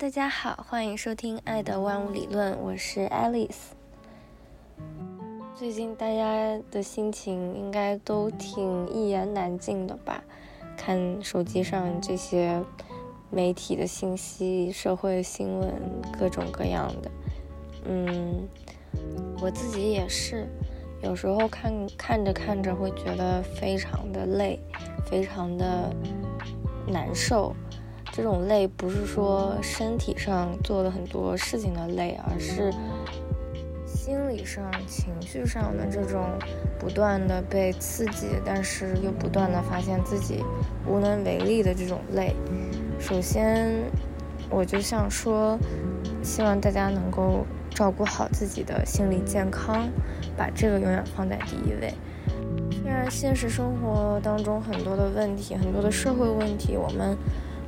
大家好，欢迎收听《爱的万物理论》，我是 Alice。最近大家的心情应该都挺一言难尽的吧？看手机上这些媒体的信息、社会新闻，各种各样的。嗯，我自己也是，有时候看看着看着会觉得非常的累，非常的难受。这种累不是说身体上做了很多事情的累，而是心理上、情绪上的这种不断的被刺激，但是又不断的发现自己无能为力的这种累。首先，我就想说，希望大家能够照顾好自己的心理健康，把这个永远放在第一位。虽然现实生活当中很多的问题，很多的社会问题，我们。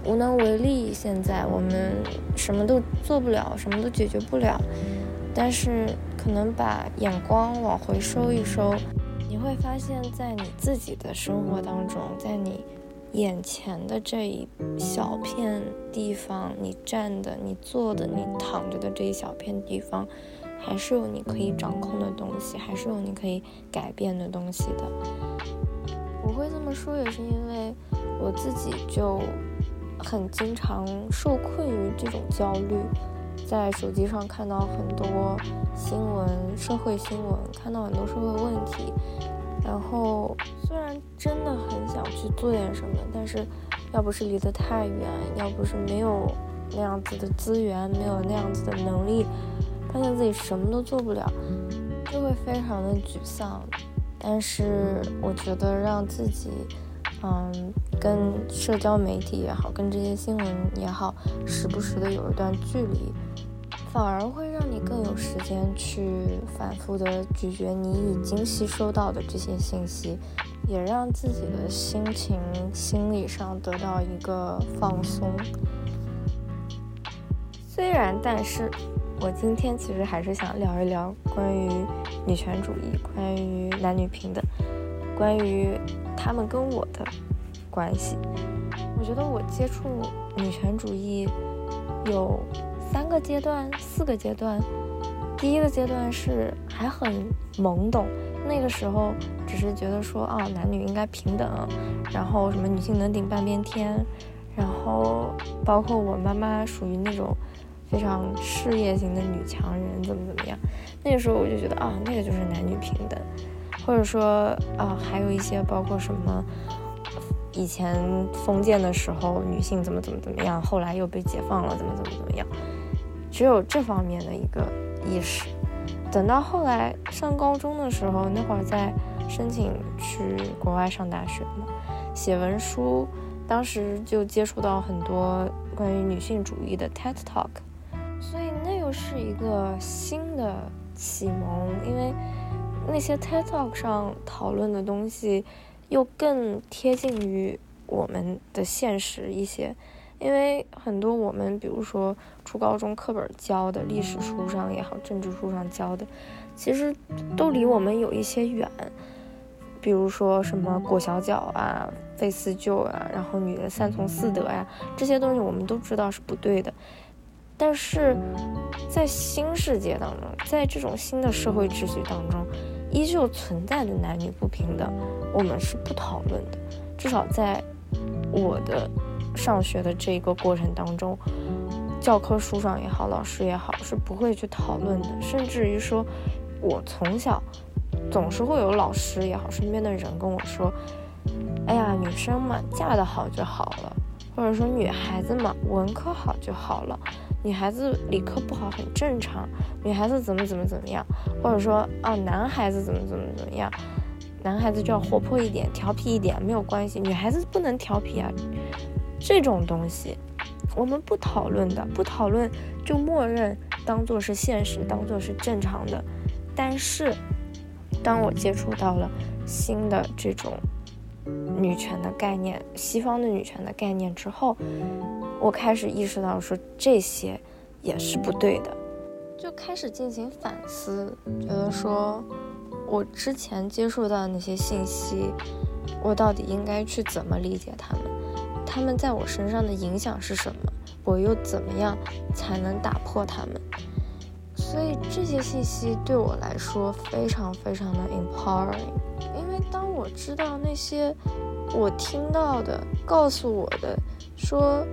无能为力，现在我们什么都做不了，什么都解决不了。但是，可能把眼光往回收一收，你会发现在你自己的生活当中，在你眼前的这一小片地方，你站的、你坐的、你躺着的这一小片地方，还是有你可以掌控的东西，还是有你可以改变的东西的。我会这么说，也是因为我自己就。很经常受困于这种焦虑，在手机上看到很多新闻、社会新闻，看到很多社会问题，然后虽然真的很想去做点什么，但是要不是离得太远，要不是没有那样子的资源，没有那样子的能力，发现自己什么都做不了，就会非常的沮丧。但是我觉得让自己。嗯，跟社交媒体也好，跟这些新闻也好，时不时的有一段距离，反而会让你更有时间去反复的咀嚼你已经吸收到的这些信息，也让自己的心情、心理上得到一个放松。虽然，但是我今天其实还是想聊一聊关于女权主义，关于男女平等。关于他们跟我的关系，我觉得我接触女权主义有三个阶段、四个阶段。第一个阶段是还很懵懂，那个时候只是觉得说啊，男女应该平等，然后什么女性能顶半边天，然后包括我妈妈属于那种非常事业型的女强人，怎么怎么样。那个时候我就觉得啊，那个就是男女平等。或者说啊，还有一些包括什么，以前封建的时候女性怎么怎么怎么样，后来又被解放了，怎么怎么怎么样，只有这方面的一个意识。等到后来上高中的时候，那会儿在申请去国外上大学嘛，写文书，当时就接触到很多关于女性主义的 TED Talk，所以那又是一个新的启蒙，因为。那些 TED Talk 上讨论的东西，又更贴近于我们的现实一些，因为很多我们，比如说初高中课本教的历史书上也好，政治书上教的，其实都离我们有一些远。比如说什么裹小脚啊、费四旧啊，然后女人三从四德呀，这些东西我们都知道是不对的。但是在新世界当中，在这种新的社会秩序当中，依旧存在的男女不平等，我们是不讨论的。至少在我的上学的这个过程当中，教科书上也好，老师也好，是不会去讨论的。甚至于说，我从小总是会有老师也好，身边的人跟我说：“哎呀，女生嘛，嫁得好就好了。”或者说，女孩子嘛，文科好就好了。女孩子理科不好很正常，女孩子怎么怎么怎么样，或者说啊男孩子怎么怎么怎么样，男孩子就要活泼一点、调皮一点没有关系，女孩子不能调皮啊，这种东西我们不讨论的，不讨论就默认当做是现实，当做是正常的。但是当我接触到了新的这种女权的概念，西方的女权的概念之后。我开始意识到说这些也是不对的，就开始进行反思，觉得说我之前接触到的那些信息，我到底应该去怎么理解他们？他们在我身上的影响是什么？我又怎么样才能打破他们？所以这些信息对我来说非常非常的 empowering，当我知道那些我听到的告诉我的说，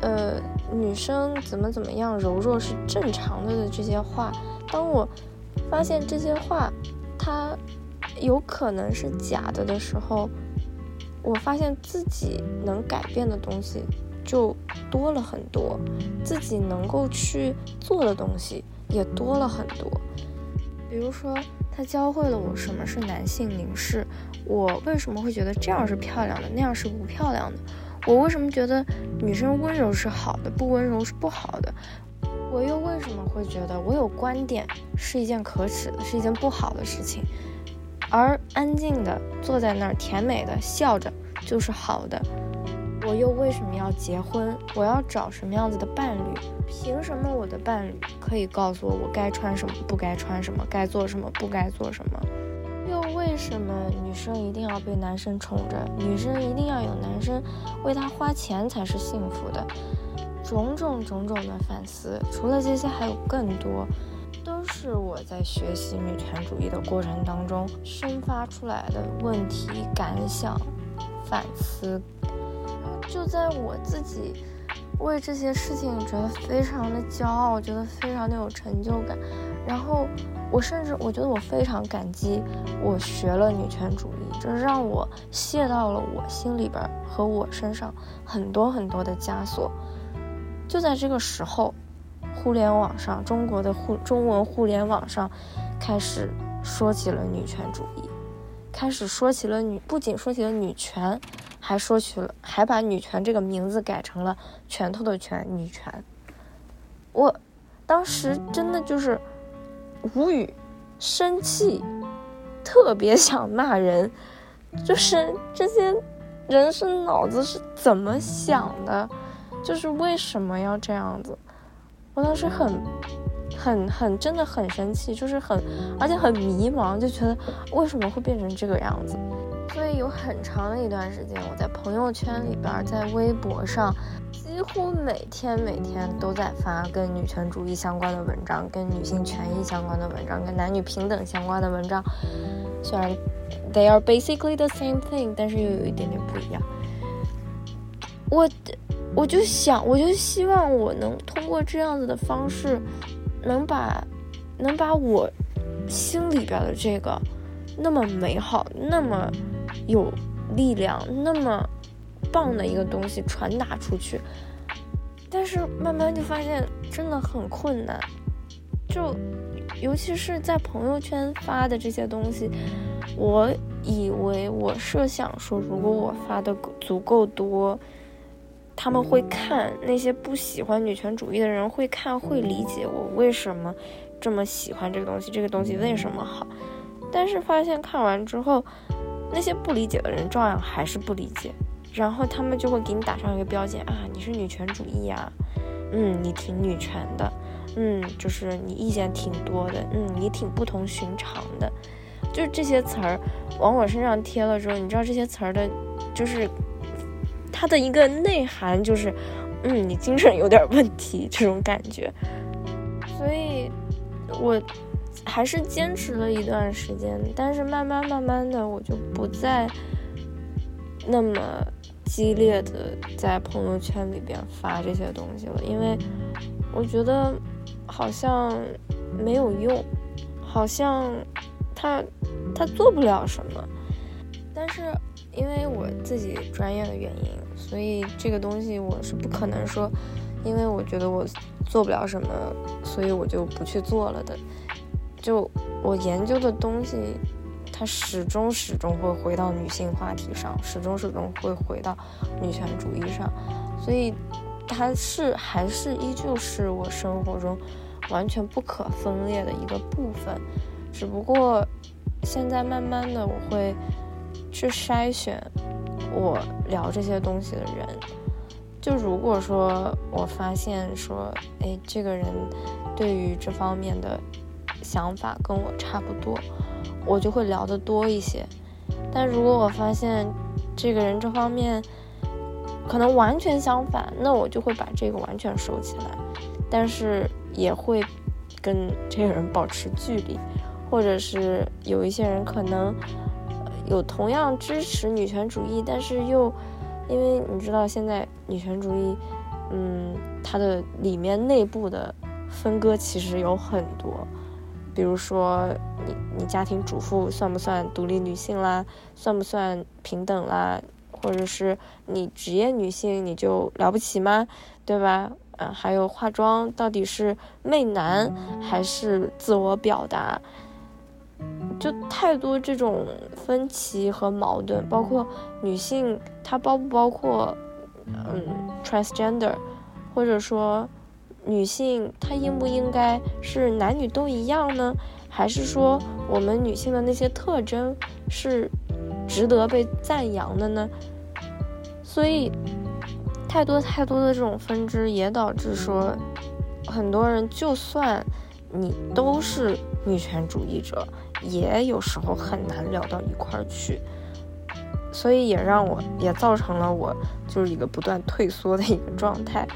呃，女生怎么怎么样柔弱是正常的的这些话，当我发现这些话它有可能是假的的时候，我发现自己能改变的东西就多了很多，自己能够去做的东西。也多了很多，比如说，他教会了我什么是男性凝视，我为什么会觉得这样是漂亮的，那样是不漂亮的，我为什么觉得女生温柔是好的，不温柔是不好的，我又为什么会觉得我有观点是一件可耻的，是一件不好的事情，而安静的坐在那儿甜美的笑着就是好的。我又为什么要结婚？我要找什么样子的伴侣？凭什么我的伴侣可以告诉我我该穿什么，不该穿什么，该做什么，不该做什么？又为什么女生一定要被男生宠着？女生一定要有男生为她花钱才是幸福的？种种种种的反思，除了这些还有更多，都是我在学习女权主义的过程当中生发出来的问题、感想、反思。就在我自己为这些事情觉得非常的骄傲，我觉得非常的有成就感，然后我甚至我觉得我非常感激我学了女权主义，这让我卸到了我心里边和我身上很多很多的枷锁。就在这个时候，互联网上中国的互中文互联网上开始说起了女权主义，开始说起了女，不仅说起了女权。还说起了，还把女权这个名字改成了拳头的拳，女权。我当时真的就是无语，生气，特别想骂人。就是这些人是脑子是怎么想的？就是为什么要这样子？我当时很、很、很，真的很生气，就是很，而且很迷茫，就觉得为什么会变成这个样子？所以有很长的一段时间，我在朋友圈里边，在微博上，几乎每天每天都在发跟女权主义相关的文章，跟女性权益相关的文章，跟男女平等相关的文章。虽然 they are basically the same thing，但是又有一点点不一样。我我就想，我就希望我能通过这样子的方式，能把能把我心里边的这个那么美好，那么。有力量那么棒的一个东西传达出去，但是慢慢就发现真的很困难，就尤其是在朋友圈发的这些东西，我以为我设想说，如果我发的足够多，他们会看，那些不喜欢女权主义的人会看，会理解我为什么这么喜欢这个东西，这个东西为什么好，但是发现看完之后。那些不理解的人照样还是不理解，然后他们就会给你打上一个标签啊，你是女权主义呀，嗯，你挺女权的，嗯，就是你意见挺多的，嗯，你挺不同寻常的，就是这些词儿往我身上贴了之后，你知道这些词儿的，就是它的一个内涵就是，嗯，你精神有点问题这种感觉，所以，我。还是坚持了一段时间，但是慢慢慢慢的，我就不再那么激烈的在朋友圈里边发这些东西了，因为我觉得好像没有用，好像他他做不了什么。但是因为我自己专业的原因，所以这个东西我是不可能说，因为我觉得我做不了什么，所以我就不去做了的。就我研究的东西，它始终始终会回到女性话题上，始终始终会回到女权主义上，所以它是还是依旧是我生活中完全不可分裂的一个部分。只不过现在慢慢的，我会去筛选我聊这些东西的人。就如果说我发现说，哎，这个人对于这方面的。想法跟我差不多，我就会聊得多一些。但如果我发现这个人这方面可能完全相反，那我就会把这个完全收起来，但是也会跟这个人保持距离，或者是有一些人可能有同样支持女权主义，但是又因为你知道现在女权主义，嗯，它的里面内部的分割其实有很多，比如说你你家庭主妇算不算独立女性啦，算不算平等啦？或者是你职业女性你就了不起吗？对吧？嗯，还有化妆到底是媚男还是自我表达？就太多这种分歧和矛盾，包括女性她包不包括嗯 transgender，或者说女性她应不应该是男女都一样呢？还是说我们女性的那些特征是值得被赞扬的呢？所以，太多太多的这种分支也导致说，很多人就算你都是女权主义者，也有时候很难聊到一块儿去。所以也让我也造成了我就是一个不断退缩的一个状态。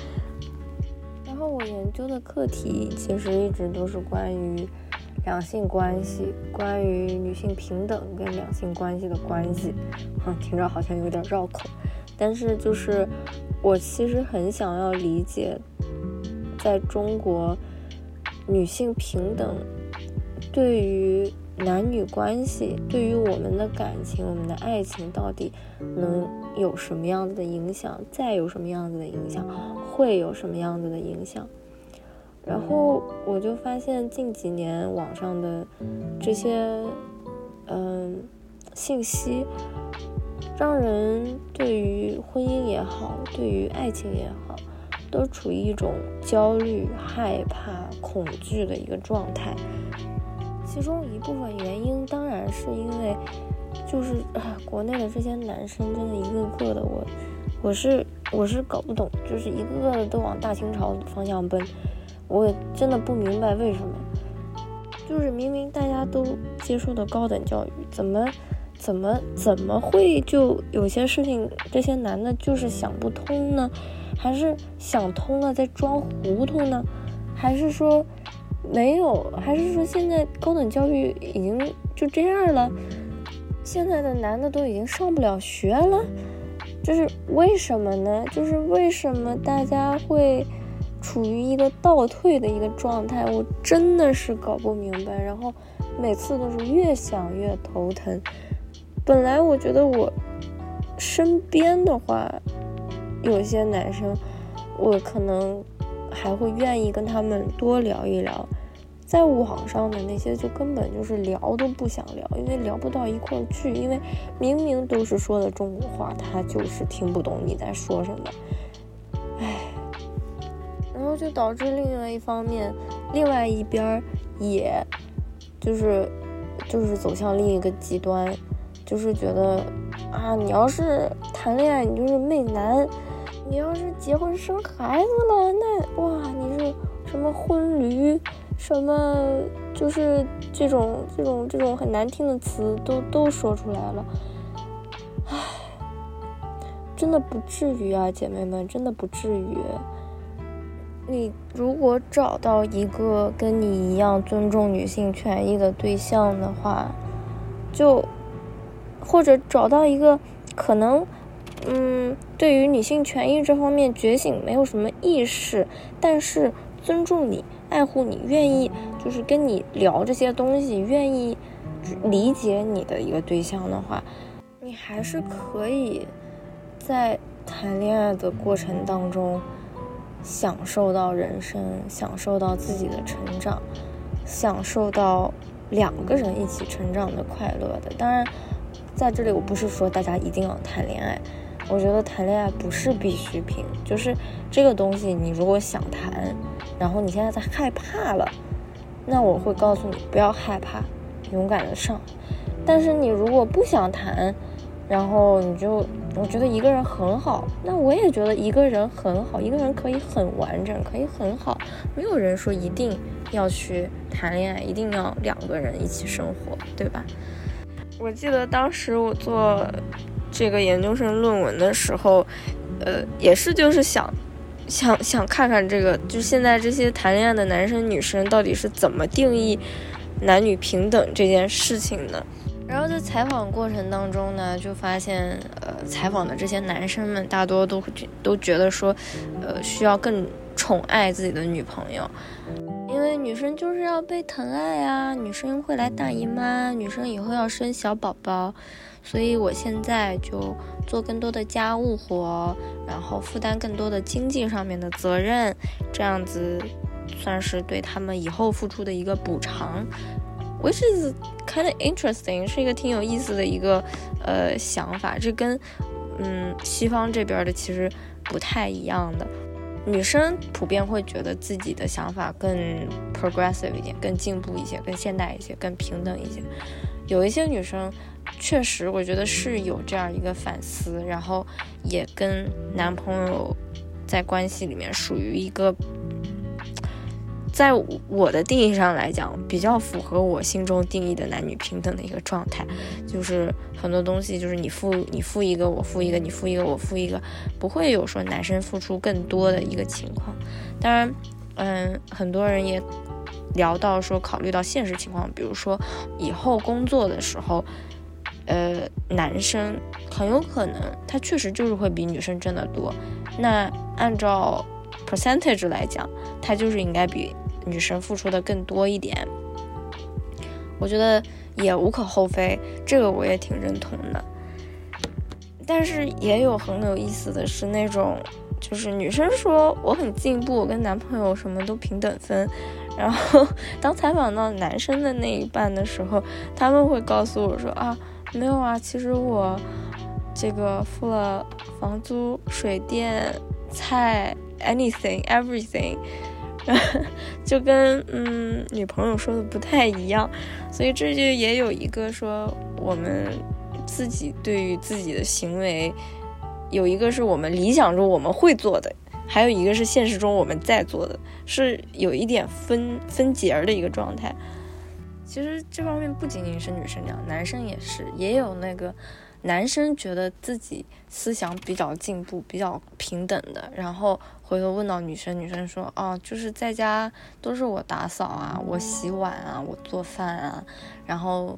然后我研究的课题其实一直都是关于两性关系，关于女性平等跟两性关系的关系。嗯，听着好像有点绕口。但是，就是我其实很想要理解，在中国，女性平等对于男女关系、对于我们的感情、我们的爱情，到底能有什么样子的影响？再有什么样子的影响？会有什么样子的影响？然后我就发现近几年网上的这些嗯信息。让人对于婚姻也好，对于爱情也好，都处于一种焦虑、害怕、恐惧的一个状态。其中一部分原因当然是因为，就是啊，国内的这些男生真的一个个的，我我是我是搞不懂，就是一个个的都往大清朝方向奔，我真的不明白为什么。就是明明大家都接受的高等教育，怎么？怎么怎么会就有些事情这些男的就是想不通呢？还是想通了在装糊涂呢？还是说没有？还是说现在高等教育已经就这样了？现在的男的都已经上不了学了？就是为什么呢？就是为什么大家会处于一个倒退的一个状态？我真的是搞不明白。然后每次都是越想越头疼。本来我觉得我身边的话，有些男生，我可能还会愿意跟他们多聊一聊，在网上的那些就根本就是聊都不想聊，因为聊不到一块儿去，因为明明都是说的中国话，他就是听不懂你在说什么，唉，然后就导致另外一方面，另外一边儿也就是就是走向另一个极端。就是觉得啊，你要是谈恋爱，你就是媚男；你要是结婚生孩子了，那哇，你是什么婚驴，什么就是这种这种这种很难听的词都都说出来了。唉，真的不至于啊，姐妹们，真的不至于。你如果找到一个跟你一样尊重女性权益的对象的话，就。或者找到一个可能，嗯，对于女性权益这方面觉醒没有什么意识，但是尊重你、爱护你、愿意就是跟你聊这些东西、愿意理解你的一个对象的话，你还是可以在谈恋爱的过程当中享受到人生，享受到自己的成长，享受到两个人一起成长的快乐的。当然。在这里，我不是说大家一定要谈恋爱，我觉得谈恋爱不是必需品，就是这个东西，你如果想谈，然后你现在在害怕了，那我会告诉你不要害怕，勇敢的上。但是你如果不想谈，然后你就我觉得一个人很好，那我也觉得一个人很好，一个人可以很完整，可以很好，没有人说一定要去谈恋爱，一定要两个人一起生活，对吧？我记得当时我做这个研究生论文的时候，呃，也是就是想，想想看看这个，就现在这些谈恋爱的男生女生到底是怎么定义男女平等这件事情的。然后在采访过程当中呢，就发现，呃，采访的这些男生们大多都都觉得说，呃，需要更宠爱自己的女朋友，因为女生就是要被疼爱啊，女生会来大姨妈，女生以后要生小宝宝，所以我现在就做更多的家务活，然后负担更多的经济上面的责任，这样子算是对他们以后付出的一个补偿。which is kind of interesting，是一个挺有意思的一个呃想法。这跟嗯西方这边的其实不太一样的。女生普遍会觉得自己的想法更 progressive 一点，更进步一些，更现代一些，更平等一些。有一些女生确实，我觉得是有这样一个反思，然后也跟男朋友在关系里面属于一个。在我的定义上来讲，比较符合我心中定义的男女平等的一个状态，就是很多东西就是你付你付一个，我付一个，你付一个，我付一个，不会有说男生付出更多的一个情况。当然，嗯，很多人也聊到说，考虑到现实情况，比如说以后工作的时候，呃，男生很有可能他确实就是会比女生挣得多，那按照 percentage 来讲，他就是应该比。女生付出的更多一点，我觉得也无可厚非，这个我也挺认同的。但是也有很有意思的是，那种就是女生说我很进步，跟男朋友什么都平等分，然后当采访到男生的那一半的时候，他们会告诉我说啊，没有啊，其实我这个付了房租、水电、菜，anything everything。就跟嗯女朋友说的不太一样，所以这就也有一个说我们自己对于自己的行为，有一个是我们理想中我们会做的，还有一个是现实中我们在做的，是有一点分分节儿的一个状态。其实这方面不仅仅是女生这样，男生也是，也有那个。男生觉得自己思想比较进步、比较平等的，然后回头问到女生，女生说：“哦，就是在家都是我打扫啊，我洗碗啊，我做饭啊，然后，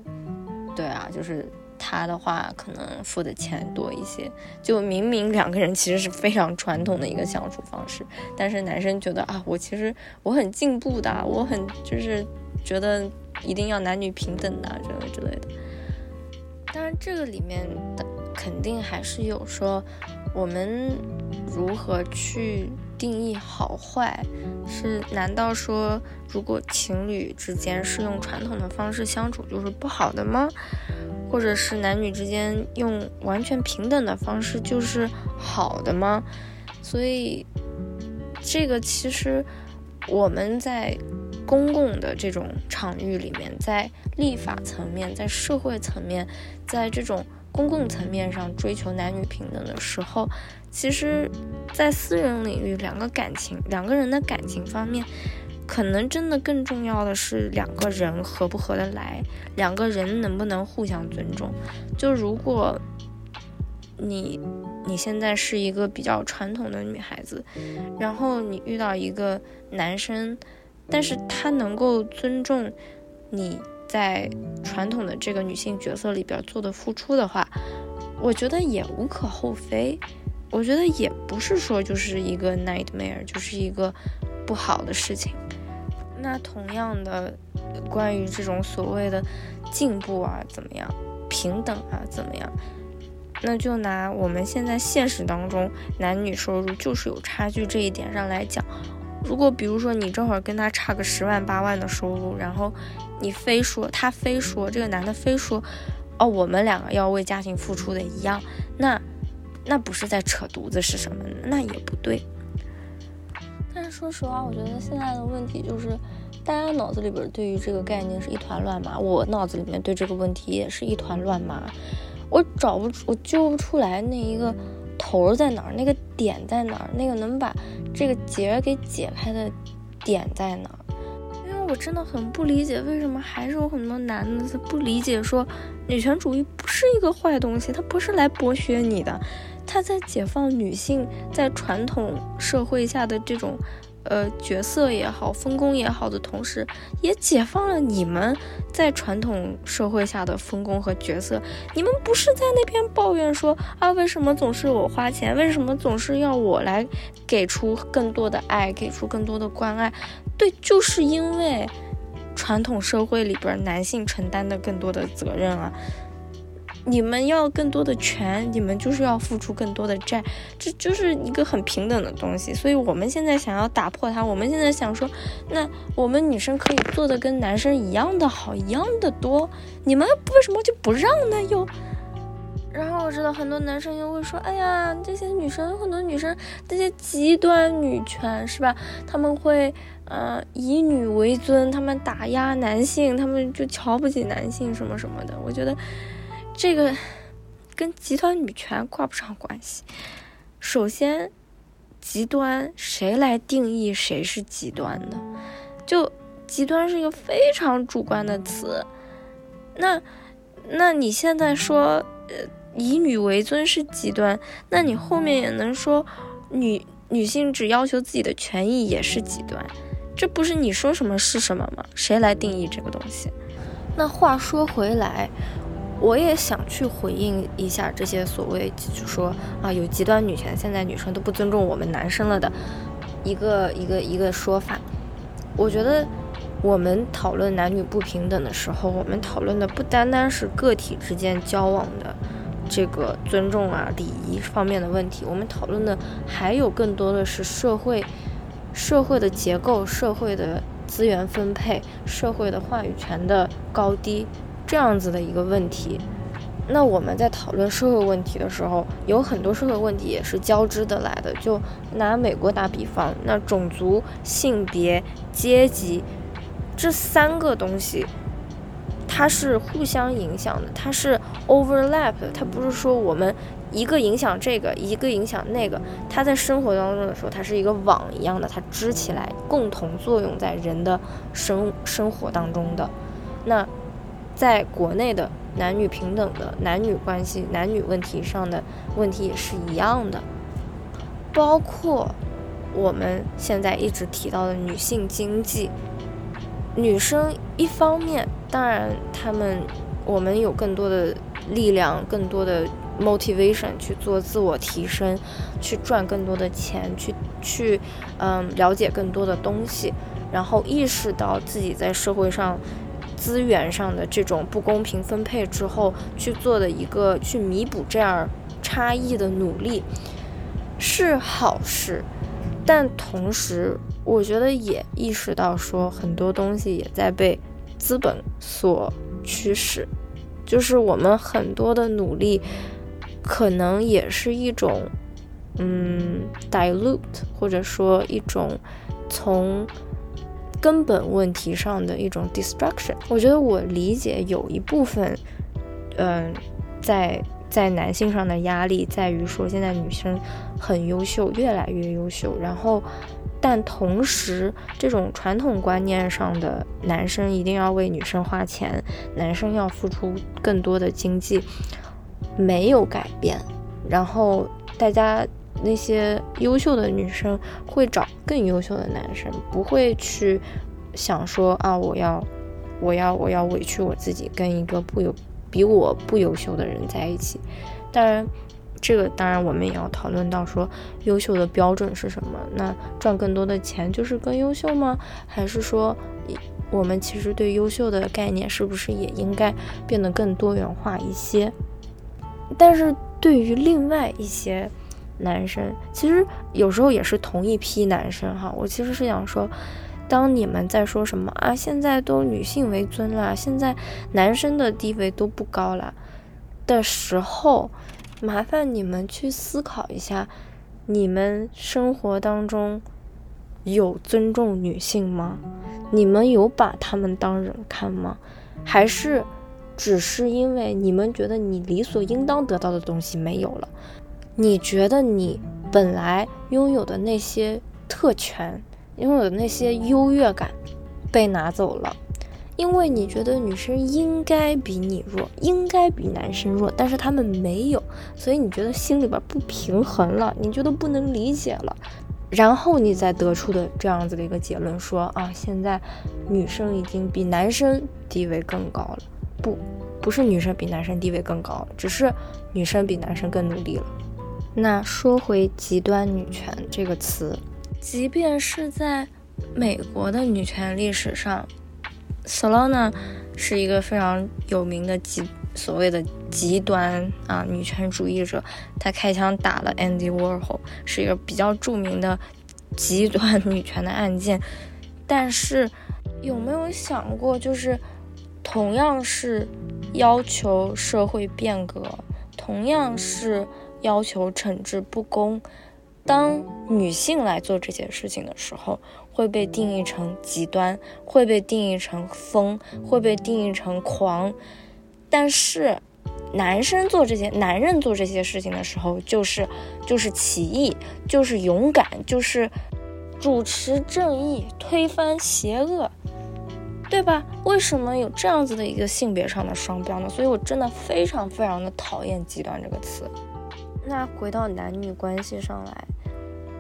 对啊，就是他的话可能付的钱多一些。就明明两个人其实是非常传统的一个相处方式，但是男生觉得啊，我其实我很进步的，我很就是觉得一定要男女平等的这个之类的。”当然，这个里面的肯定还是有说，我们如何去定义好坏？是难道说，如果情侣之间是用传统的方式相处就是不好的吗？或者是男女之间用完全平等的方式就是好的吗？所以，这个其实我们在。公共的这种场域里面，在立法层面，在社会层面，在这种公共层面上追求男女平等的时候，其实，在私人领域，两个感情，两个人的感情方面，可能真的更重要的是两个人合不合得来，两个人能不能互相尊重。就如果你你现在是一个比较传统的女孩子，然后你遇到一个男生。但是他能够尊重你在传统的这个女性角色里边做的付出的话，我觉得也无可厚非。我觉得也不是说就是一个 nightmare，就是一个不好的事情。那同样的，关于这种所谓的进步啊，怎么样，平等啊，怎么样，那就拿我们现在现实当中男女收入就是有差距这一点上来讲。如果比如说你正好跟他差个十万八万的收入，然后你非说他非说这个男的非说，哦，我们两个要为家庭付出的一样，那那不是在扯犊子是什么？那也不对。但是说实话，我觉得现在的问题就是，大家脑子里边对于这个概念是一团乱麻，我脑子里面对这个问题也是一团乱麻，我找不出，我揪不出来那一个。头在哪儿？那个点在哪儿？那个能把这个结给解开的点在哪儿？因为我真的很不理解，为什么还是有很多男的他不理解，说女权主义不是一个坏东西，它不是来剥削你的，它在解放女性在传统社会下的这种。呃，角色也好，分工也好的同时，也解放了你们在传统社会下的分工和角色。你们不是在那边抱怨说啊，为什么总是我花钱？为什么总是要我来给出更多的爱，给出更多的关爱？对，就是因为传统社会里边男性承担的更多的责任啊。你们要更多的权，你们就是要付出更多的债，这就是一个很平等的东西。所以我们现在想要打破它，我们现在想说，那我们女生可以做的跟男生一样的好，一样的多，你们为什么就不让呢？又，然后我知道很多男生又会说，哎呀，这些女生，很多女生这些极端女权是吧？他们会呃以女为尊，他们打压男性，他们就瞧不起男性什么什么的。我觉得。这个跟极端女权挂不上关系。首先，极端谁来定义谁是极端的？就极端是一个非常主观的词。那，那你现在说，呃，以女为尊是极端，那你后面也能说，女女性只要求自己的权益也是极端？这不是你说什么是什么吗？谁来定义这个东西？那话说回来。我也想去回应一下这些所谓就说啊有极端女权，现在女生都不尊重我们男生了的一个一个一个说法。我觉得我们讨论男女不平等的时候，我们讨论的不单单是个体之间交往的这个尊重啊礼仪方面的问题，我们讨论的还有更多的是社会社会的结构、社会的资源分配、社会的话语权的高低。这样子的一个问题，那我们在讨论社会问题的时候，有很多社会问题也是交织的来的。就拿美国打比方，那种族、性别、阶级这三个东西，它是互相影响的，它是 overlap 的，它不是说我们一个影响这个，一个影响那个，它在生活当中的时候，它是一个网一样的，它织起来，共同作用在人的生生活当中的，那。在国内的男女平等的男女关系、男女问题上的问题也是一样的，包括我们现在一直提到的女性经济。女生一方面，当然她们我们有更多的力量、更多的 motivation 去做自我提升，去赚更多的钱，去去嗯了解更多的东西，然后意识到自己在社会上。资源上的这种不公平分配之后去做的一个去弥补这样差异的努力是好事，但同时我觉得也意识到说很多东西也在被资本所驱使，就是我们很多的努力可能也是一种嗯 dilute 或者说一种从。根本问题上的一种 destruction，我觉得我理解有一部分，嗯，在在男性上的压力在于说现在女生很优秀，越来越优秀，然后，但同时这种传统观念上的男生一定要为女生花钱，男生要付出更多的经济，没有改变，然后大家。那些优秀的女生会找更优秀的男生，不会去想说啊，我要，我要，我要委屈我自己跟一个不优比我不优秀的人在一起。当然，这个当然我们也要讨论到说，优秀的标准是什么？那赚更多的钱就是更优秀吗？还是说，我们其实对优秀的概念是不是也应该变得更多元化一些？但是对于另外一些。男生其实有时候也是同一批男生哈，我其实是想说，当你们在说什么啊，现在都女性为尊了，现在男生的地位都不高了的时候，麻烦你们去思考一下，你们生活当中有尊重女性吗？你们有把他们当人看吗？还是只是因为你们觉得你理所应当得到的东西没有了？你觉得你本来拥有的那些特权，拥有的那些优越感被拿走了，因为你觉得女生应该比你弱，应该比男生弱，但是他们没有，所以你觉得心里边不平衡了，你觉得不能理解了，然后你再得出的这样子的一个结论，说啊，现在女生已经比男生地位更高了，不，不是女生比男生地位更高，只是女生比男生更努力了。那说回极端女权这个词，即便是在美国的女权历史上，Solana 是一个非常有名的极所谓的极端啊女权主义者，她开枪打了 Andy Warhol，是一个比较著名的极端 女权的案件。但是有没有想过，就是同样是要求社会变革，同样是。要求惩治不公，当女性来做这些事情的时候，会被定义成极端，会被定义成疯，会被定义成狂。但是，男生做这些，男人做这些事情的时候，就是就是起义，就是勇敢，就是主持正义，推翻邪恶，对吧？为什么有这样子的一个性别上的双标呢？所以我真的非常非常的讨厌“极端”这个词。那回到男女关系上来，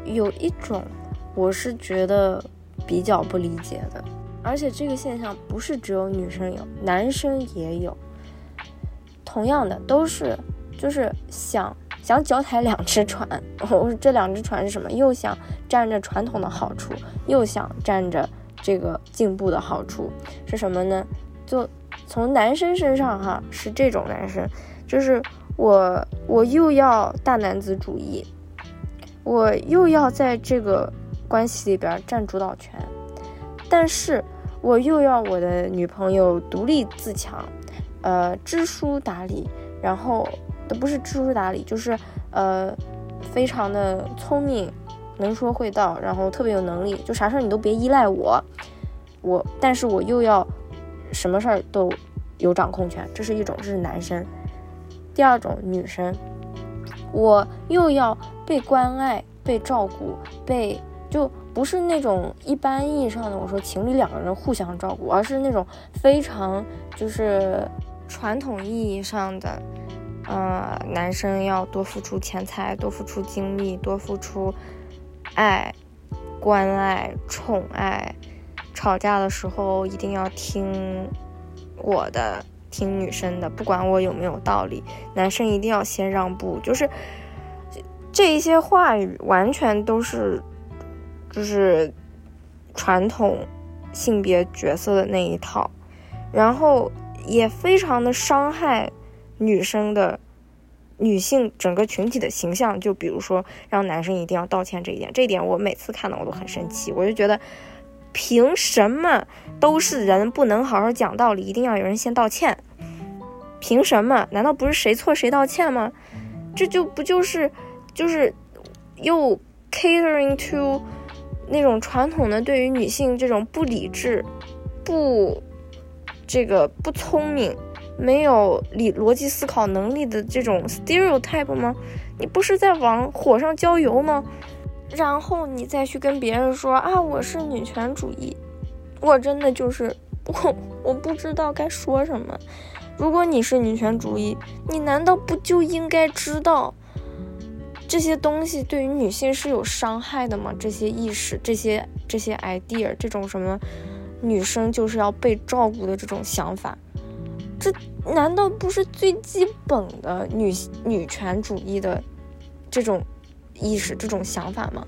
有一种我是觉得比较不理解的，而且这个现象不是只有女生有，男生也有。同样的，都是就是想想脚踩两只船，我这两只船是什么？又想占着传统的好处，又想占着这个进步的好处，是什么呢？就从男生身上哈，是这种男生，就是。我我又要大男子主义，我又要在这个关系里边占主导权，但是我又要我的女朋友独立自强，呃，知书达理，然后都不是知书达理，就是呃，非常的聪明，能说会道，然后特别有能力，就啥事儿你都别依赖我，我，但是我又要什么事儿都有掌控权，这是一种，这是男生。第二种女生，我又要被关爱、被照顾、被就不是那种一般意义上的我说情侣两个人互相照顾，而是那种非常就是传统意义上的，呃，男生要多付出钱财、多付出精力、多付出爱、关爱、宠爱，吵架的时候一定要听我的。听女生的，不管我有没有道理，男生一定要先让步。就是这一些话语，完全都是就是传统性别角色的那一套，然后也非常的伤害女生的女性整个群体的形象。就比如说，让男生一定要道歉这一点，这一点我每次看到我都很生气，我就觉得。凭什么都是人不能好好讲道理，一定要有人先道歉？凭什么？难道不是谁错谁道歉吗？这就不就是就是又 catering to 那种传统的对于女性这种不理智、不这个不聪明、没有理逻辑思考能力的这种 stereotype 吗？你不是在往火上浇油吗？然后你再去跟别人说啊，我是女权主义，我真的就是我，我不知道该说什么。如果你是女权主义，你难道不就应该知道这些东西对于女性是有伤害的吗？这些意识、这些这些 idea、这种什么女生就是要被照顾的这种想法，这难道不是最基本的女女权主义的这种？意识这种想法吗？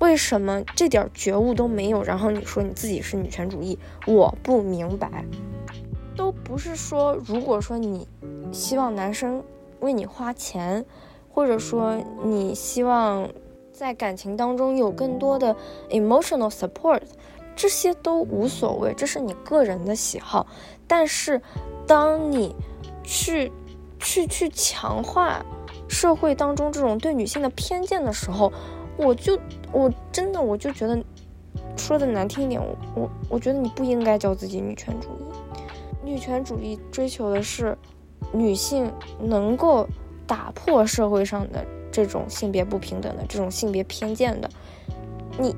为什么这点觉悟都没有？然后你说你自己是女权主义，我不明白。都不是说，如果说你希望男生为你花钱，或者说你希望在感情当中有更多的 emotional support，这些都无所谓，这是你个人的喜好。但是，当你去去去强化。社会当中这种对女性的偏见的时候，我就我真的我就觉得，说的难听一点，我我我觉得你不应该叫自己女权主义。女权主义追求的是女性能够打破社会上的这种性别不平等的这种性别偏见的。你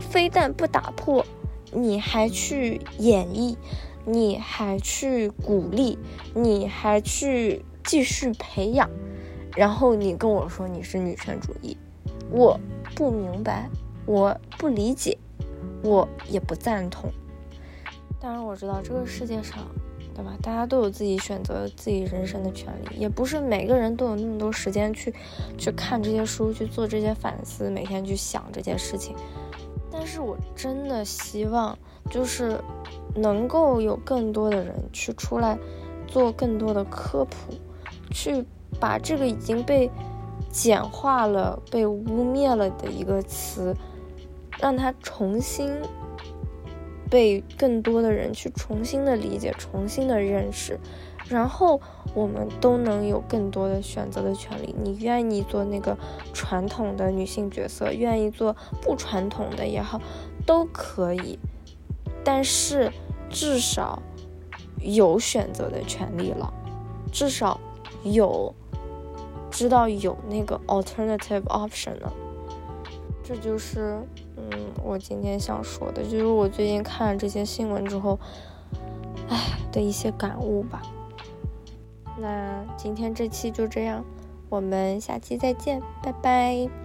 非但不打破，你还去演绎，你还去鼓励，你还去继续培养，然后你跟我说你是女权主义，我不明白，我不理解，我也不赞同。当然我知道这个世界上。对吧？大家都有自己选择自己人生的权利，也不是每个人都有那么多时间去去看这些书，去做这些反思，每天去想这些事情。但是我真的希望，就是能够有更多的人去出来做更多的科普，去把这个已经被简化了、被污蔑了的一个词，让它重新。被更多的人去重新的理解、重新的认识，然后我们都能有更多的选择的权利。你愿意做那个传统的女性角色，愿意做不传统的也好，都可以。但是至少有选择的权利了，至少有知道有那个 alternative option 了。这就是。嗯，我今天想说的就是我最近看了这些新闻之后，唉的一些感悟吧。那今天这期就这样，我们下期再见，拜拜。